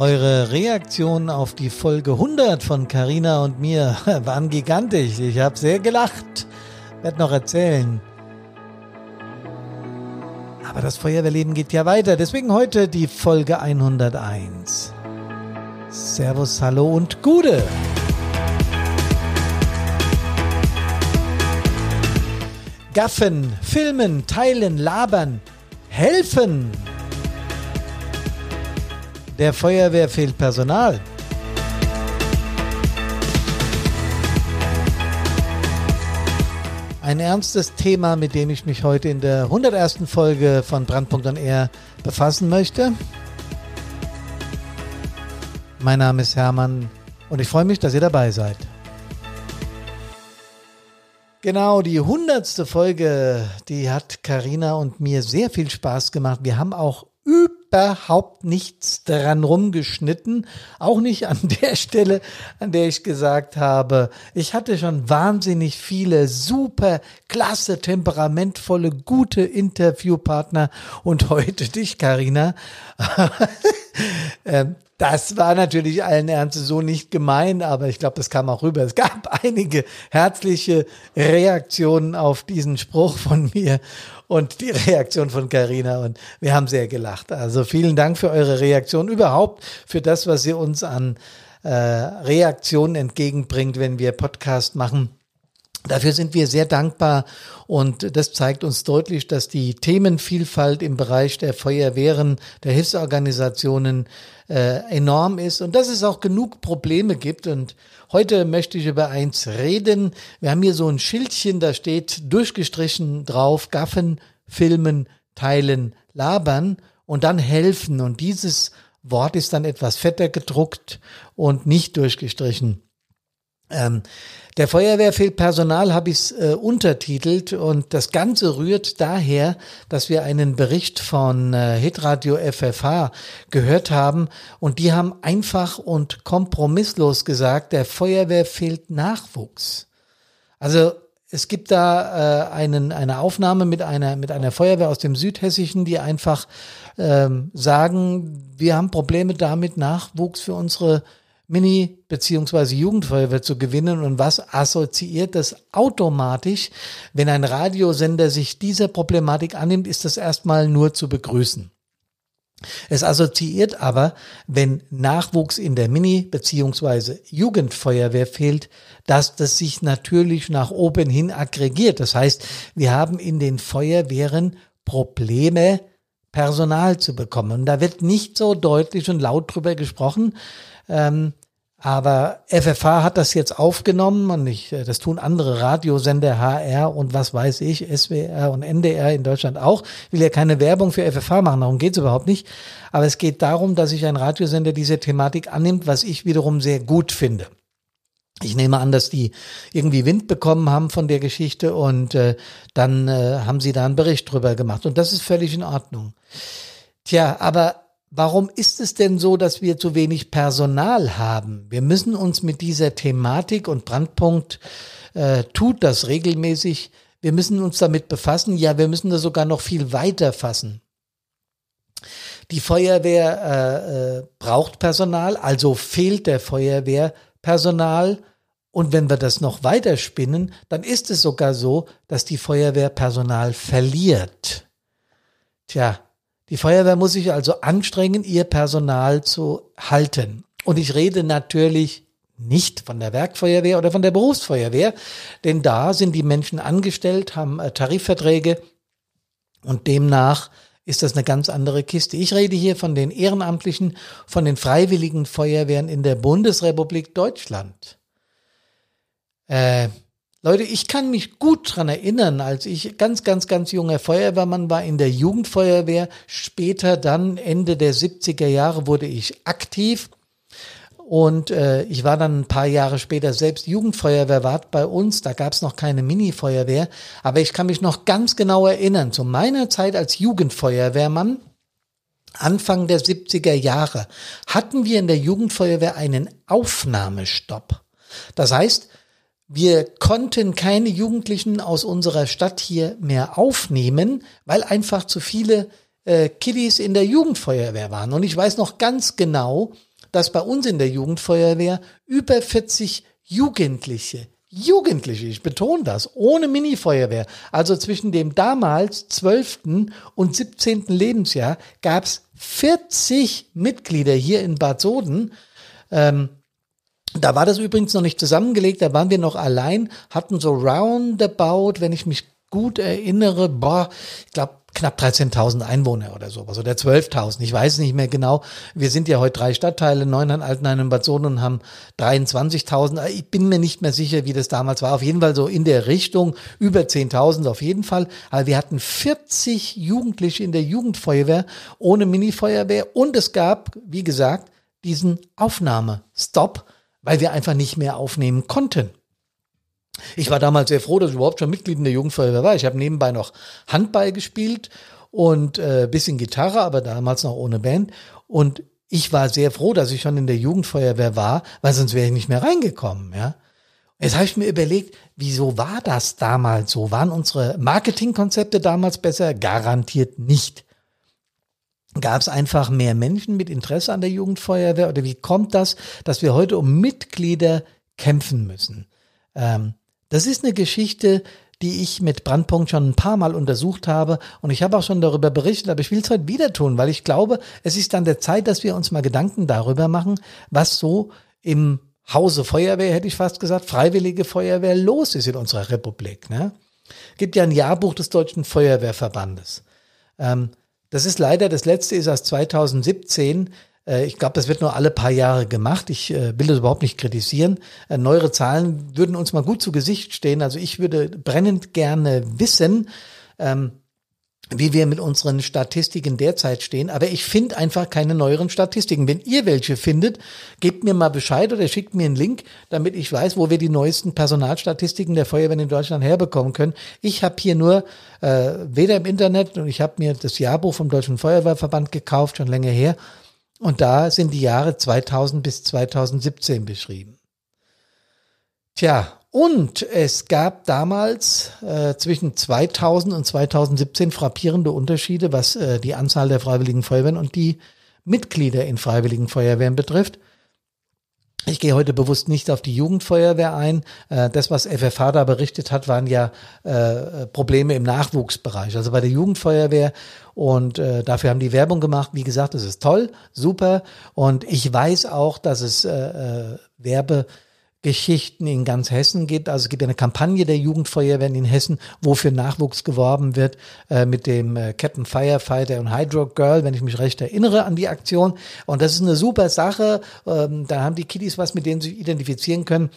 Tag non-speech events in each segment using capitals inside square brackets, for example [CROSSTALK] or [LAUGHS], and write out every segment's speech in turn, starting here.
Eure Reaktionen auf die Folge 100 von Carina und mir [LAUGHS] waren gigantisch. Ich habe sehr gelacht. Werd noch erzählen. Aber das Feuerwehrleben geht ja weiter. Deswegen heute die Folge 101. Servus, hallo und Gude. Gaffen, filmen, teilen, labern, helfen. Der Feuerwehr fehlt Personal. Ein ernstes Thema, mit dem ich mich heute in der 101. Folge von Brandpunkt on Air befassen möchte. Mein Name ist Hermann und ich freue mich, dass ihr dabei seid. Genau, die hundertste Folge, die hat Karina und mir sehr viel Spaß gemacht. Wir haben auch überhaupt nichts dran rumgeschnitten. Auch nicht an [LAUGHS] der Stelle, an der ich gesagt habe, ich hatte schon wahnsinnig viele super, klasse, temperamentvolle, gute Interviewpartner und heute dich, Karina. [LAUGHS] Ähm, das war natürlich allen Ernstes so nicht gemein, aber ich glaube, das kam auch rüber. Es gab [LAUGHS] einige herzliche Reaktionen auf diesen Spruch von mir und die [LAUGHS] Reaktion von Carina und wir haben sehr gelacht. Also vielen Dank für eure Reaktion überhaupt, für das, was ihr uns an äh, Reaktionen entgegenbringt, wenn wir Podcast machen. Dafür sind wir sehr dankbar und das zeigt uns deutlich, dass die Themenvielfalt im Bereich der Feuerwehren, der Hilfsorganisationen äh, enorm ist und dass es auch genug Probleme gibt. Und heute möchte ich über eins reden. Wir haben hier so ein Schildchen, da steht durchgestrichen drauf, gaffen, filmen, teilen, labern und dann helfen. Und dieses Wort ist dann etwas fetter gedruckt und nicht durchgestrichen. Ähm, der Feuerwehr fehlt Personal, habe ich es äh, untertitelt und das Ganze rührt daher, dass wir einen Bericht von äh, Hitradio FFH gehört haben und die haben einfach und kompromisslos gesagt, der Feuerwehr fehlt Nachwuchs. Also es gibt da äh, einen, eine Aufnahme mit einer, mit einer Feuerwehr aus dem Südhessischen, die einfach ähm, sagen, wir haben Probleme damit, Nachwuchs für unsere Mini- beziehungsweise Jugendfeuerwehr zu gewinnen und was assoziiert das automatisch? Wenn ein Radiosender sich dieser Problematik annimmt, ist das erstmal nur zu begrüßen. Es assoziiert aber, wenn Nachwuchs in der Mini- beziehungsweise Jugendfeuerwehr fehlt, dass das sich natürlich nach oben hin aggregiert. Das heißt, wir haben in den Feuerwehren Probleme, Personal zu bekommen. Und da wird nicht so deutlich und laut drüber gesprochen. Ähm, aber FFH hat das jetzt aufgenommen und ich, äh, das tun andere Radiosender, HR und was weiß ich, SWR und NDR in Deutschland auch. Ich will ja keine Werbung für FFH machen, darum geht's überhaupt nicht. Aber es geht darum, dass sich ein Radiosender diese Thematik annimmt, was ich wiederum sehr gut finde. Ich nehme an, dass die irgendwie Wind bekommen haben von der Geschichte und äh, dann äh, haben sie da einen Bericht drüber gemacht. Und das ist völlig in Ordnung. Tja, aber Warum ist es denn so, dass wir zu wenig Personal haben? Wir müssen uns mit dieser Thematik und Brandpunkt äh, tut das regelmäßig. Wir müssen uns damit befassen. Ja, wir müssen das sogar noch viel weiter fassen. Die Feuerwehr äh, äh, braucht Personal, also fehlt der Feuerwehr Personal. Und wenn wir das noch weiter spinnen, dann ist es sogar so, dass die Feuerwehr Personal verliert. Tja, die Feuerwehr muss sich also anstrengen, ihr Personal zu halten. Und ich rede natürlich nicht von der Werkfeuerwehr oder von der Berufsfeuerwehr, denn da sind die Menschen angestellt, haben äh, Tarifverträge und demnach ist das eine ganz andere Kiste. Ich rede hier von den Ehrenamtlichen, von den freiwilligen Feuerwehren in der Bundesrepublik Deutschland. Äh, Leute, ich kann mich gut dran erinnern, als ich ganz, ganz, ganz junger Feuerwehrmann war in der Jugendfeuerwehr. Später dann, Ende der 70er Jahre, wurde ich aktiv. Und äh, ich war dann ein paar Jahre später selbst Jugendfeuerwehrwart bei uns. Da gab es noch keine Mini-Feuerwehr. Aber ich kann mich noch ganz genau erinnern, zu meiner Zeit als Jugendfeuerwehrmann, Anfang der 70er Jahre, hatten wir in der Jugendfeuerwehr einen Aufnahmestopp. Das heißt, wir konnten keine Jugendlichen aus unserer Stadt hier mehr aufnehmen, weil einfach zu viele äh, Kiddies in der Jugendfeuerwehr waren. Und ich weiß noch ganz genau, dass bei uns in der Jugendfeuerwehr über 40 Jugendliche Jugendliche, ich betone das, ohne Minifeuerwehr, also zwischen dem damals 12. und 17. Lebensjahr, gab es 40 Mitglieder hier in Bad Soden. Ähm, da war das übrigens noch nicht zusammengelegt, da waren wir noch allein, hatten so roundabout, wenn ich mich gut erinnere, boah, ich glaube knapp 13.000 Einwohner oder sowas oder 12.000, ich weiß nicht mehr genau. Wir sind ja heute drei Stadtteile, Neunheim, Altenheim und Bad Sohn und haben 23.000. Ich bin mir nicht mehr sicher, wie das damals war. Auf jeden Fall so in der Richtung, über 10.000 auf jeden Fall. Aber wir hatten 40 Jugendliche in der Jugendfeuerwehr ohne Minifeuerwehr und es gab, wie gesagt, diesen Aufnahmestopp, weil wir einfach nicht mehr aufnehmen konnten. Ich war damals sehr froh, dass ich überhaupt schon Mitglied in der Jugendfeuerwehr war. Ich habe nebenbei noch Handball gespielt und äh, bisschen Gitarre, aber damals noch ohne Band. Und ich war sehr froh, dass ich schon in der Jugendfeuerwehr war, weil sonst wäre ich nicht mehr reingekommen. Ja. Jetzt habe ich mir überlegt, wieso war das damals so? Waren unsere Marketingkonzepte damals besser? Garantiert nicht. Gab es einfach mehr Menschen mit Interesse an der Jugendfeuerwehr oder wie kommt das, dass wir heute um Mitglieder kämpfen müssen? Ähm, das ist eine Geschichte, die ich mit Brandpunkt schon ein paar Mal untersucht habe und ich habe auch schon darüber berichtet, aber ich will es heute wieder tun, weil ich glaube, es ist dann der Zeit, dass wir uns mal Gedanken darüber machen, was so im Hause Feuerwehr, hätte ich fast gesagt, freiwillige Feuerwehr los ist in unserer Republik. Ne? Gibt ja ein Jahrbuch des Deutschen Feuerwehrverbandes. Ähm, das ist leider, das letzte ist aus 2017. Äh, ich glaube, das wird nur alle paar Jahre gemacht. Ich äh, will das überhaupt nicht kritisieren. Äh, neuere Zahlen würden uns mal gut zu Gesicht stehen. Also ich würde brennend gerne wissen, ähm, wie wir mit unseren Statistiken derzeit stehen. Aber ich finde einfach keine neueren Statistiken. Wenn ihr welche findet, gebt mir mal Bescheid oder schickt mir einen Link, damit ich weiß, wo wir die neuesten Personalstatistiken der Feuerwehr in Deutschland herbekommen können. Ich habe hier nur äh, weder im Internet und ich habe mir das Jahrbuch vom Deutschen Feuerwehrverband gekauft, schon länger her, und da sind die Jahre 2000 bis 2017 beschrieben. Tja, und es gab damals äh, zwischen 2000 und 2017 frappierende Unterschiede, was äh, die Anzahl der Freiwilligen Feuerwehren und die Mitglieder in Freiwilligen Feuerwehren betrifft. Ich gehe heute bewusst nicht auf die Jugendfeuerwehr ein. Äh, das, was FFH da berichtet hat, waren ja äh, Probleme im Nachwuchsbereich. Also bei der Jugendfeuerwehr und äh, dafür haben die Werbung gemacht. Wie gesagt, das ist toll, super. Und ich weiß auch, dass es Werbe Geschichten in ganz Hessen gibt. Also es gibt eine Kampagne der Jugendfeuerwehren in Hessen, wo für Nachwuchs geworben wird äh, mit dem äh, Captain Firefighter und Hydro Girl, wenn ich mich recht erinnere an die Aktion. Und das ist eine super Sache. Ähm, da haben die Kiddies was, mit denen sie identifizieren können.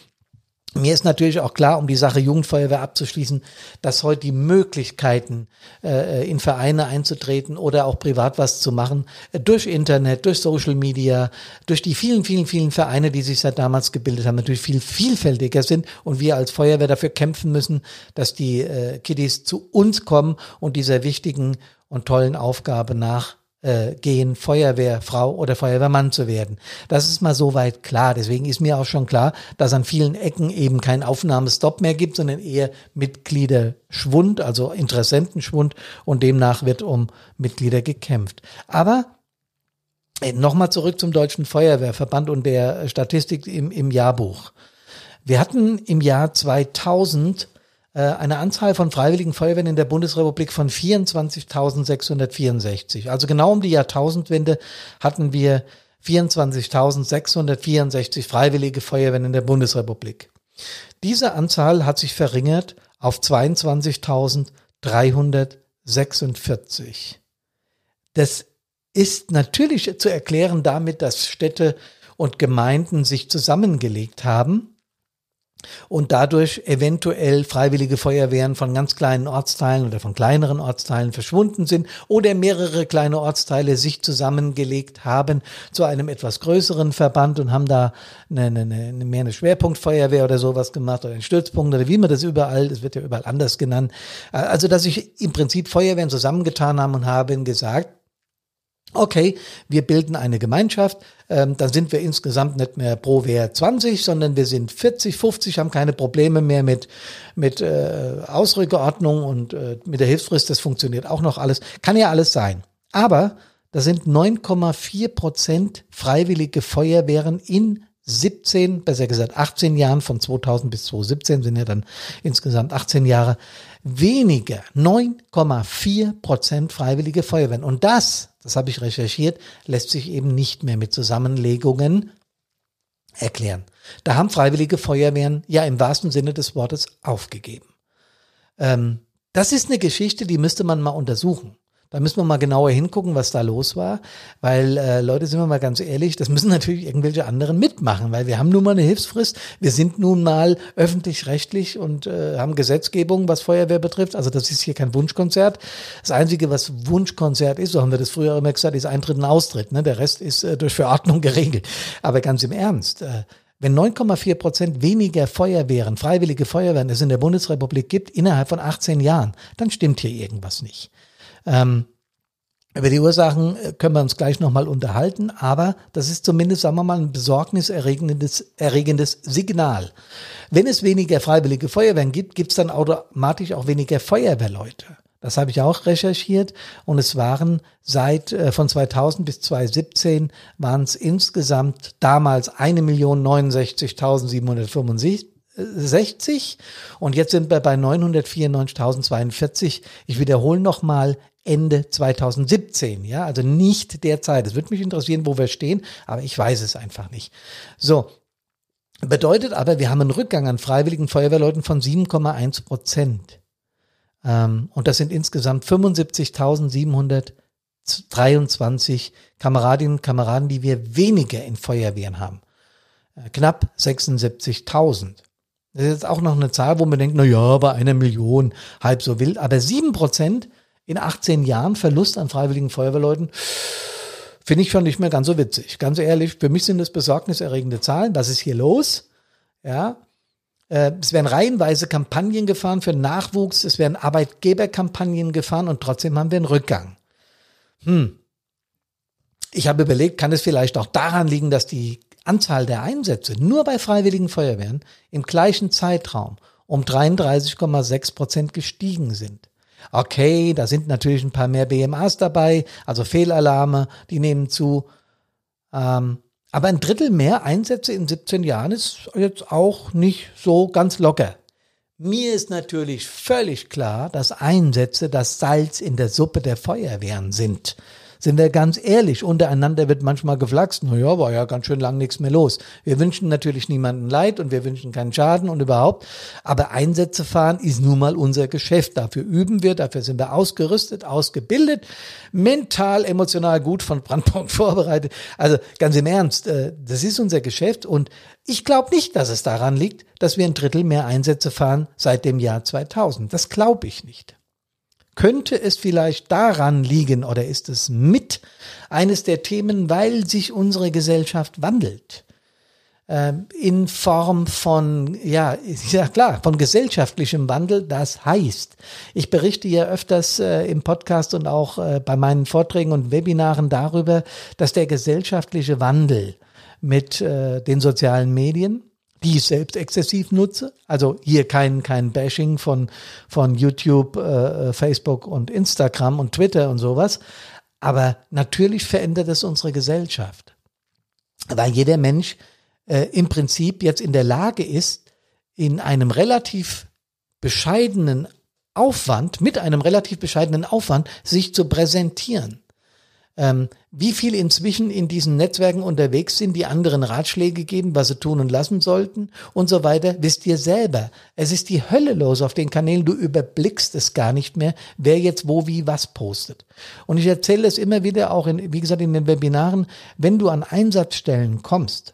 Mir ist natürlich auch klar, um die Sache Jugendfeuerwehr abzuschließen, dass heute die Möglichkeiten, äh, in Vereine einzutreten oder auch privat was zu machen, äh, durch Internet, durch Social Media, durch die vielen, vielen, vielen Vereine, die sich seit damals gebildet haben, natürlich viel vielfältiger sind und wir als Feuerwehr dafür kämpfen müssen, dass die äh, Kiddies zu uns kommen und dieser wichtigen und tollen Aufgabe nach äh, gehen, Feuerwehrfrau oder Feuerwehrmann zu werden. Das ist mal soweit klar. Deswegen ist mir auch schon klar, dass an vielen Ecken eben kein Aufnahmestopp mehr gibt, sondern eher Mitgliederschwund, also Interessentenschwund und demnach wird um Mitglieder gekämpft. Aber äh, Nochmal zurück zum Deutschen Feuerwehrverband und der Statistik im, im Jahrbuch. Wir hatten im Jahr 2000 äh, eine Anzahl von freiwilligen Feuerwehren in der Bundesrepublik von 24.664. Also genau um die Jahrtausendwende hatten wir 24.664 freiwillige Feuerwehren in der Bundesrepublik. Diese Anzahl hat sich verringert auf 22.346. Das ist natürlich zu erklären damit, dass Städte und Gemeinden sich zusammengelegt haben und dadurch eventuell freiwillige Feuerwehren von ganz kleinen Ortsteilen oder von kleineren Ortsteilen verschwunden sind oder mehrere kleine Ortsteile sich zusammengelegt haben zu einem etwas größeren Verband und haben da eine, eine, eine mehr eine Schwerpunktfeuerwehr oder sowas gemacht oder einen Stützpunkt oder wie man das überall, das wird ja überall anders genannt. Also, dass sich im Prinzip Feuerwehren zusammengetan haben und haben gesagt, okay, wir bilden eine Gemeinschaft, ähm, dann sind wir insgesamt nicht mehr pro Wehr 20, sondern wir sind 40, 50, haben keine Probleme mehr mit, mit äh, Ausrückeordnung und äh, mit der Hilfsfrist, das funktioniert auch noch alles. Kann ja alles sein. Aber Das sind 9,4 Prozent freiwillige Feuerwehren in 17, besser gesagt 18 Jahren, von 2000 bis 2017 sind ja dann insgesamt 18 Jahre, weniger, 9,4 Prozent freiwillige Feuerwehren. Und das, das habe ich recherchiert, lässt sich eben nicht mehr mit Zusammenlegungen erklären. Da haben freiwillige Feuerwehren ja im wahrsten Sinne des Wortes aufgegeben. Ähm, das ist eine Geschichte, die müsste man mal untersuchen. Da müssen wir mal genauer hingucken, was da los war, weil äh, Leute, sind wir mal ganz ehrlich, das müssen natürlich irgendwelche anderen mitmachen, weil wir haben nun mal eine Hilfsfrist, wir sind nun mal öffentlich-rechtlich und äh, haben Gesetzgebung, was Feuerwehr betrifft. Also das ist hier kein Wunschkonzert. Das Einzige, was Wunschkonzert ist, so haben wir das früher immer gesagt, ist Eintritt und Austritt. Ne? Der Rest ist äh, durch Verordnung [LAUGHS] geregelt. Aber ganz im Ernst, äh, wenn 9,4 Prozent weniger Feuerwehren, freiwillige Feuerwehren es in der Bundesrepublik gibt, innerhalb von 18 Jahren, dann stimmt hier irgendwas nicht. Ähm, über die Ursachen äh, können wir uns gleich nochmal unterhalten, aber das ist zumindest, sagen wir mal, ein besorgniserregendes erregendes Signal. Wenn es weniger freiwillige Feuerwehren gibt, gibt es dann automatisch auch weniger Feuerwehrleute. Das habe ich auch recherchiert und es waren seit äh, von 2000 bis 2017 waren es insgesamt damals 1.069.765 60 und jetzt sind wir bei 994.042. Ich wiederhole nochmal Ende 2017, ja, also nicht derzeit. Es würde mich interessieren, wo wir stehen, aber ich weiß es einfach nicht. So. Bedeutet aber, wir haben einen Rückgang an freiwilligen Feuerwehrleuten von 7,1 Prozent. Ähm, und das sind insgesamt 75.723 Kameradinnen und Kameraden, die wir weniger in Feuerwehren haben. Äh, knapp 76.000. Das ist jetzt auch noch eine Zahl, wo man denkt, na ja, bei einer Million halb so wild. Aber sieben Prozent in 18 Jahren Verlust an freiwilligen Feuerwehrleuten finde ich schon nicht mehr ganz so witzig. Ganz ehrlich, für mich sind das besorgniserregende Zahlen. Was ist hier los? Ja. Äh, es werden reihenweise Kampagnen gefahren für Nachwuchs, es werden Arbeitgeberkampagnen gefahren und trotzdem haben wir einen Rückgang. Hm. Ich habe überlegt, kann es vielleicht auch daran liegen, dass die Anzahl der Einsätze nur bei freiwilligen Feuerwehren im gleichen Zeitraum um 33,6 Prozent gestiegen sind. Okay, da sind natürlich ein paar mehr BMAs dabei, also Fehlalarme, die nehmen zu. Ähm, aber ein Drittel mehr Einsätze in 17 Jahren ist jetzt auch nicht so ganz locker. Mir ist natürlich völlig klar, dass Einsätze das Salz in der Suppe der Feuerwehren sind. Sind wir ganz ehrlich, untereinander wird manchmal geflaxt, naja, war ja ganz schön lang nichts mehr los. Wir wünschen natürlich niemanden Leid und wir wünschen keinen Schaden und überhaupt. Aber Einsätze fahren ist nun mal unser Geschäft. Dafür üben wir, dafür sind wir ausgerüstet, ausgebildet, mental, emotional gut von Brandpunkt [LAUGHS] vorbereitet. Also ganz im Ernst, äh, das ist unser Geschäft und ich glaube nicht, dass es daran liegt, dass wir ein Drittel mehr Einsätze fahren seit dem Jahr 2000. Das glaube ich nicht. Könnte es vielleicht daran liegen oder ist es mit eines der Themen, weil sich unsere Gesellschaft wandelt? Ähm, in Form von, ja, [LAUGHS] ja klar, von gesellschaftlichem Wandel. Das heißt, ich berichte ja öfters äh, im Podcast und auch äh, bei meinen Vorträgen und Webinaren darüber, dass der gesellschaftliche Wandel mit äh, den sozialen Medien, die ich selbst exzessiv nutze. Also hier kein, kein Bashing von, von YouTube, äh, Facebook und Instagram und Twitter und sowas. Aber natürlich verändert es unsere Gesellschaft. Weil jeder Mensch äh, im Prinzip jetzt in der Lage ist, in einem relativ bescheidenen Aufwand, mit einem relativ bescheidenen Aufwand, sich zu präsentieren ähm, wie viel inzwischen in diesen Netzwerken unterwegs sind, die anderen Ratschläge geben, was sie tun und lassen sollten und so weiter, wisst ihr selber. Es ist die Hölle los auf den Kanälen. Du überblickst es gar nicht mehr, wer jetzt wo wie was postet. Und ich erzähle es immer wieder auch in, wie gesagt, in den Webinaren, wenn du an Einsatzstellen kommst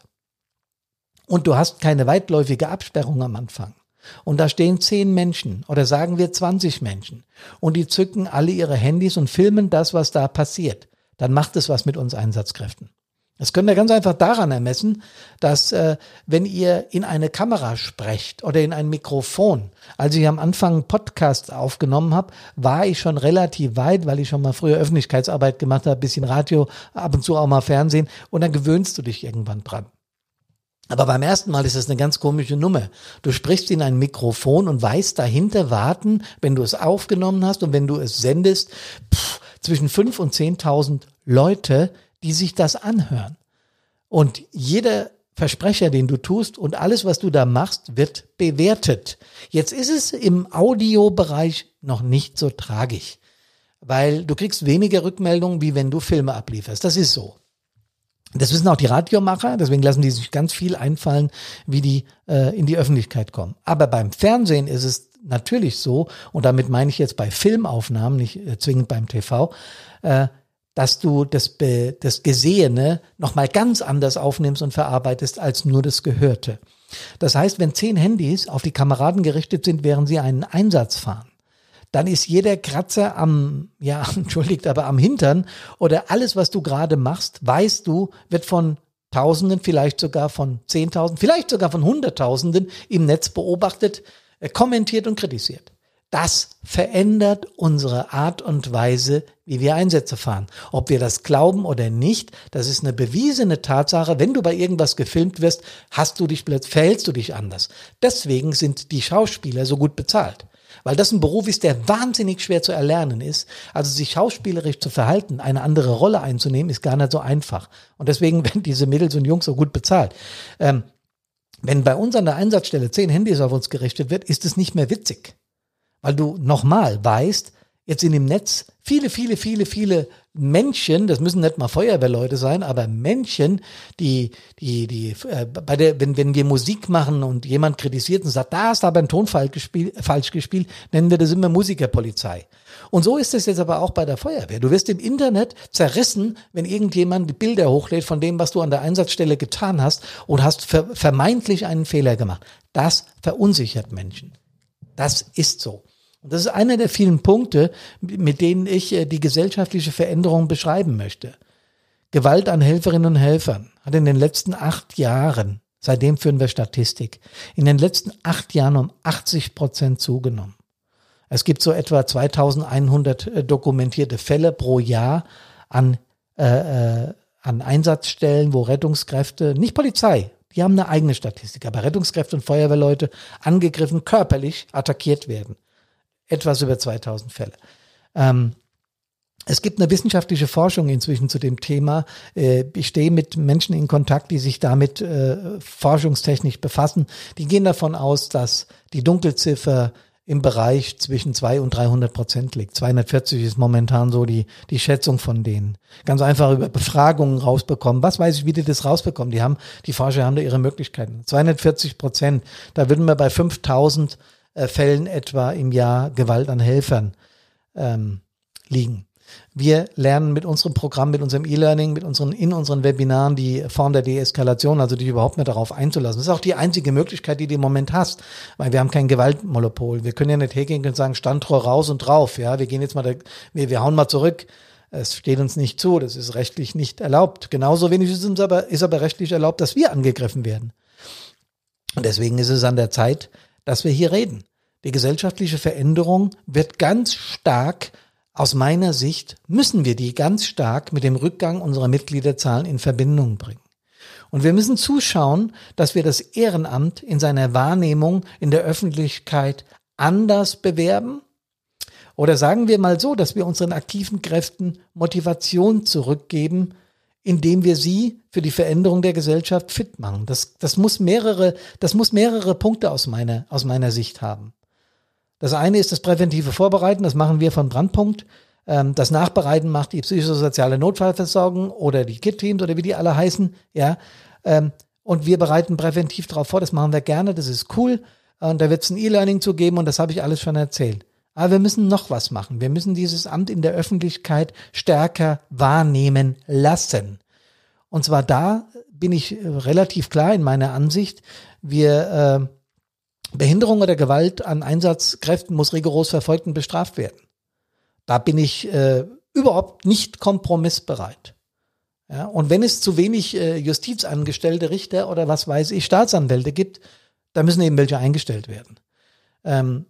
und du hast keine weitläufige Absperrung am Anfang, und da stehen zehn Menschen oder sagen wir 20 Menschen und die zücken alle ihre Handys und filmen das, was da passiert dann macht es was mit uns Einsatzkräften. Das könnt ihr ganz einfach daran ermessen, dass äh, wenn ihr in eine Kamera sprecht oder in ein Mikrofon, als ich am Anfang einen Podcast aufgenommen habe, war ich schon relativ weit, weil ich schon mal früher Öffentlichkeitsarbeit gemacht habe, bisschen Radio, ab und zu auch mal Fernsehen und dann gewöhnst du dich irgendwann dran. Aber beim ersten Mal ist es eine ganz komische Nummer. Du sprichst in ein Mikrofon und weißt dahinter warten, wenn du es aufgenommen hast und wenn du es sendest, pff, zwischen fünf und zehntausend Leute, die sich das anhören. Und jeder Versprecher, den du tust und alles, was du da machst, wird bewertet. Jetzt ist es im Audiobereich noch nicht so tragisch, weil du kriegst weniger Rückmeldungen, wie wenn du Filme ablieferst. Das ist so. Das wissen auch die Radiomacher, deswegen lassen die sich ganz viel einfallen, wie die äh, in die Öffentlichkeit kommen. Aber beim Fernsehen ist es natürlich so, und damit meine ich jetzt bei Filmaufnahmen, nicht äh, zwingend beim TV, äh, dass du das, das Gesehene nochmal ganz anders aufnimmst und verarbeitest als nur das Gehörte. Das heißt, wenn zehn Handys auf die Kameraden gerichtet sind, während sie einen Einsatz fahren, dann ist jeder Kratzer am, ja, [LAUGHS] entschuldigt, aber am Hintern oder alles, was du gerade machst, weißt du, wird von Tausenden, vielleicht sogar von Zehntausenden, vielleicht sogar von Hunderttausenden im Netz beobachtet, äh, kommentiert und kritisiert. Das verändert unsere Art und Weise, wie wir Einsätze fahren. Ob wir das glauben oder nicht, das ist eine bewiesene Tatsache. Wenn du bei irgendwas gefilmt wirst, hast du dich verhältst du dich anders. Deswegen sind die Schauspieler so gut bezahlt. Weil das ein Beruf ist, der wahnsinnig schwer zu erlernen ist. Also sich schauspielerisch zu verhalten, eine andere Rolle einzunehmen, ist gar nicht so einfach. Und deswegen [LAUGHS] werden diese Mädels und Jungs so gut bezahlt. Ähm, wenn bei uns an der Einsatzstelle zehn Handys auf uns gerichtet wird, ist es nicht mehr witzig weil du nochmal weißt, jetzt in dem Netz viele, viele, viele, viele Menschen, das müssen nicht mal Feuerwehrleute sein, aber Menschen, die, die, die, äh, bei der, wenn, wenn wir Musik machen und jemand kritisiert und sagt, da hast du aber einen Ton falsch gespielt, falsch gespielt, nennen wir das immer Musikerpolizei. Und so ist es jetzt aber auch bei der Feuerwehr. Du wirst im Internet zerrissen, wenn irgendjemand Bilder hochlädt von dem, was du an der Einsatzstelle getan hast und hast vermeintlich einen Fehler gemacht. Das verunsichert Menschen. Das ist so. Und das ist einer der vielen Punkte, mit denen ich äh, die gesellschaftliche Veränderung beschreiben möchte. Gewalt an Helferinnen und Helfern hat in den letzten acht Jahren, seitdem führen wir Statistik, in den letzten acht Jahren um 80 Prozent zugenommen. Es gibt so etwa 2100 äh, dokumentierte Fälle pro Jahr an, äh, äh, an Einsatzstellen, wo Rettungskräfte, nicht Polizei, die haben eine eigene Statistik, aber Rettungskräfte und Feuerwehrleute angegriffen, körperlich attackiert werden etwas über 2000 Fälle. Ähm, es gibt eine wissenschaftliche Forschung inzwischen zu dem Thema. Äh, ich stehe mit Menschen in Kontakt, die sich damit äh, forschungstechnisch befassen. Die gehen davon aus, dass die Dunkelziffer im Bereich zwischen 200 und 300 Prozent liegt. 240 ist momentan so die, die Schätzung von denen. Ganz einfach über Befragungen rausbekommen. Was weiß ich, wie die das rausbekommen? Die haben, die Forscher haben da ihre Möglichkeiten. 240 Prozent. Da würden wir bei 5000 äh, Fällen etwa im Jahr Gewalt an Helfern ähm, liegen. Wir lernen mit unserem Programm, mit unserem E-Learning, mit unseren, in unseren Webinaren die Form der Deeskalation, also dich überhaupt nicht darauf einzulassen. Das ist auch die einzige Möglichkeit, die du im Moment hast, weil wir haben kein Gewaltmonopol. Wir können ja nicht hergehen und sagen, Standrohr raus und drauf, ja, wir gehen jetzt mal, da, wir, wir hauen mal zurück. Es steht uns nicht zu, das ist rechtlich nicht erlaubt. Genauso wenig ist uns aber, ist aber rechtlich erlaubt, dass wir angegriffen werden. Und deswegen ist es an der Zeit, dass wir hier reden. Die gesellschaftliche Veränderung wird ganz stark, aus meiner Sicht, müssen wir die ganz stark mit dem Rückgang unserer Mitgliederzahlen in Verbindung bringen. Und wir müssen zuschauen, dass wir das Ehrenamt in seiner Wahrnehmung in der Öffentlichkeit anders bewerben. Oder sagen wir mal so, dass wir unseren aktiven Kräften Motivation zurückgeben, indem wir sie für die Veränderung der Gesellschaft fit machen. Das, das muss mehrere, das muss mehrere Punkte aus meiner, aus meiner Sicht haben. Das eine ist das präventive Vorbereiten, das machen wir von Brandpunkt. Ähm, das Nachbereiten macht die psychosoziale Notfallversorgung oder die KIT-Teams oder wie die alle heißen, ja. Ähm, und wir bereiten präventiv darauf vor, das machen wir gerne, das ist cool. Und da wird es ein E-Learning zu geben und das habe ich alles schon erzählt. Aber wir müssen noch was machen. Wir müssen dieses Amt in der Öffentlichkeit stärker wahrnehmen lassen. Und zwar da bin ich äh, relativ klar in meiner Ansicht. Wir äh, Behinderung oder Gewalt an Einsatzkräften muss rigoros verfolgt und bestraft werden. Da bin ich äh, überhaupt nicht kompromissbereit. Ja, und wenn es zu wenig äh, Justizangestellte, Richter oder was weiß ich, Staatsanwälte gibt, da müssen eben welche eingestellt werden. Ähm,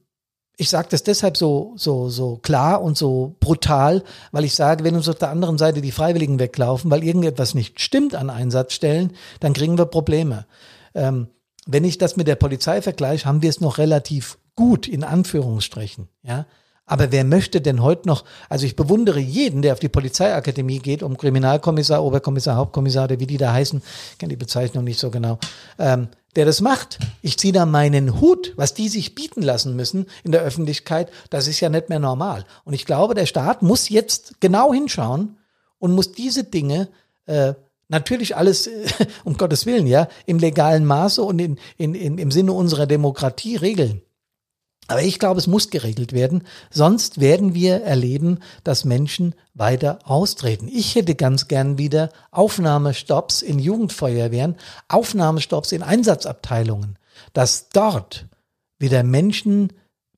ich sage das deshalb so, so, so klar und so brutal, weil ich sage, wenn uns auf der anderen Seite die Freiwilligen weglaufen, weil irgendetwas nicht stimmt an Einsatzstellen, dann kriegen wir Probleme. Ähm, wenn ich das mit der Polizei vergleiche, haben wir es noch relativ gut in Anführungsstrichen, ja. Aber wer möchte denn heute noch, also ich bewundere jeden, der auf die Polizeiakademie geht, um Kriminalkommissar, Oberkommissar, Hauptkommissar oder wie die da heißen, ich kenne die Bezeichnung nicht so genau, ähm, der das macht. Ich ziehe da meinen Hut, was die sich bieten lassen müssen in der Öffentlichkeit, das ist ja nicht mehr normal. Und ich glaube, der Staat muss jetzt genau hinschauen und muss diese Dinge äh, natürlich alles, [LAUGHS] um Gottes Willen, ja, im legalen Maße und in, in, in, im Sinne unserer Demokratie regeln. Aber ich glaube, es muss geregelt werden, sonst werden wir erleben, dass Menschen weiter austreten. Ich hätte ganz gern wieder Aufnahmestopps in Jugendfeuerwehren, Aufnahmestopps in Einsatzabteilungen, dass dort wieder Menschen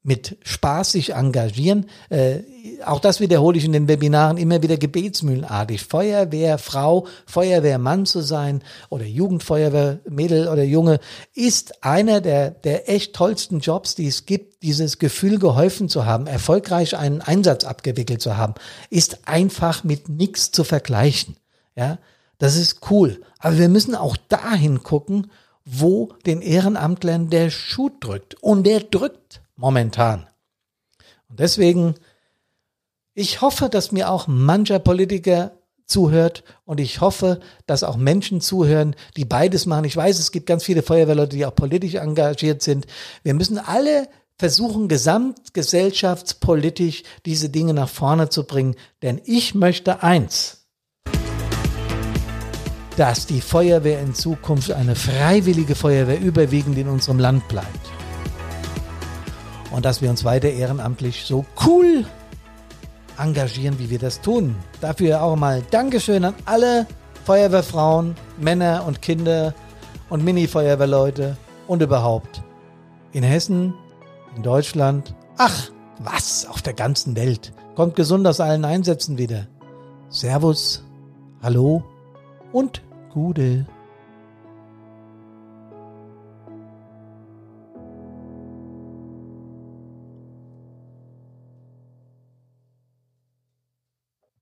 mit Spaß sich engagieren. Äh, auch das wiederhole ich in den Webinaren immer wieder gebetsmühlenartig. Feuerwehrfrau, Feuerwehrmann zu sein oder Jugendfeuerwehrmädel oder Junge ist einer der, der echt tollsten Jobs, die es gibt. Dieses Gefühl geholfen zu haben, erfolgreich einen Einsatz abgewickelt zu haben, ist einfach mit nichts zu vergleichen. Ja, das ist cool. Aber wir müssen auch dahin gucken, wo den Ehrenamtlern der Schuh drückt. Und der drückt momentan. Und deswegen, ich hoffe, dass mir auch mancher Politiker zuhört und ich hoffe, dass auch Menschen zuhören, die beides machen. Ich weiß, es gibt ganz viele Feuerwehrleute, die auch politisch engagiert sind. Wir müssen alle versuchen, gesamtgesellschaftspolitisch diese Dinge nach vorne zu bringen, denn ich möchte eins, dass die Feuerwehr in Zukunft eine freiwillige Feuerwehr überwiegend in unserem Land bleibt und dass wir uns weiter ehrenamtlich so cool engagieren, wie wir das tun. Dafür auch mal Dankeschön an alle Feuerwehrfrauen, Männer und Kinder und Mini-Feuerwehrleute und überhaupt in Hessen, in Deutschland, ach, was, auf der ganzen Welt. Kommt gesund aus allen Einsätzen wieder. Servus, hallo und Gude.